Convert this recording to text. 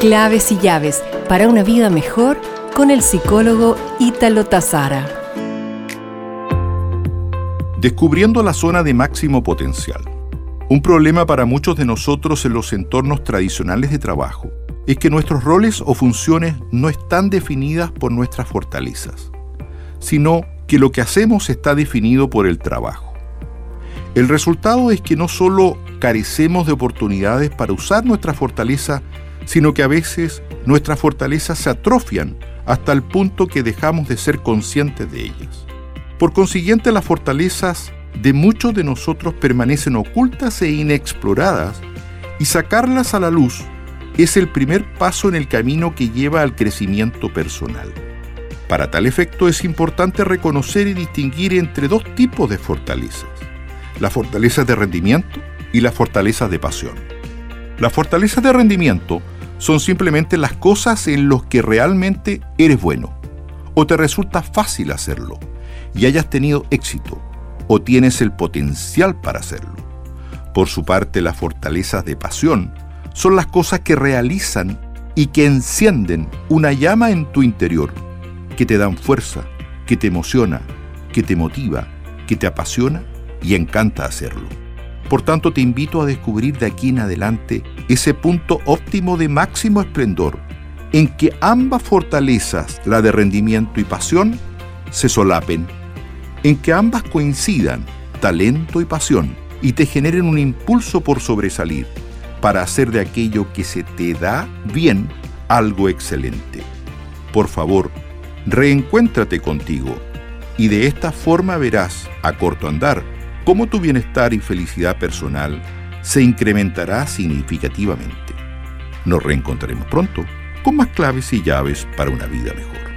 Claves y llaves para una vida mejor con el psicólogo Ítalo Tazara. Descubriendo la zona de máximo potencial. Un problema para muchos de nosotros en los entornos tradicionales de trabajo es que nuestros roles o funciones no están definidas por nuestras fortalezas, sino que lo que hacemos está definido por el trabajo. El resultado es que no solo carecemos de oportunidades para usar nuestra fortaleza, sino que a veces nuestras fortalezas se atrofian hasta el punto que dejamos de ser conscientes de ellas. Por consiguiente, las fortalezas de muchos de nosotros permanecen ocultas e inexploradas y sacarlas a la luz es el primer paso en el camino que lleva al crecimiento personal. Para tal efecto es importante reconocer y distinguir entre dos tipos de fortalezas, la fortaleza de rendimiento y la fortaleza de pasión. Las fortalezas de rendimiento son simplemente las cosas en las que realmente eres bueno o te resulta fácil hacerlo y hayas tenido éxito o tienes el potencial para hacerlo. Por su parte, las fortalezas de pasión son las cosas que realizan y que encienden una llama en tu interior, que te dan fuerza, que te emociona, que te motiva, que te apasiona y encanta hacerlo. Por tanto, te invito a descubrir de aquí en adelante ese punto óptimo de máximo esplendor, en que ambas fortalezas, la de rendimiento y pasión, se solapen, en que ambas coincidan, talento y pasión, y te generen un impulso por sobresalir, para hacer de aquello que se te da bien algo excelente. Por favor, reencuéntrate contigo y de esta forma verás a corto andar cómo tu bienestar y felicidad personal se incrementará significativamente. Nos reencontraremos pronto con más claves y llaves para una vida mejor.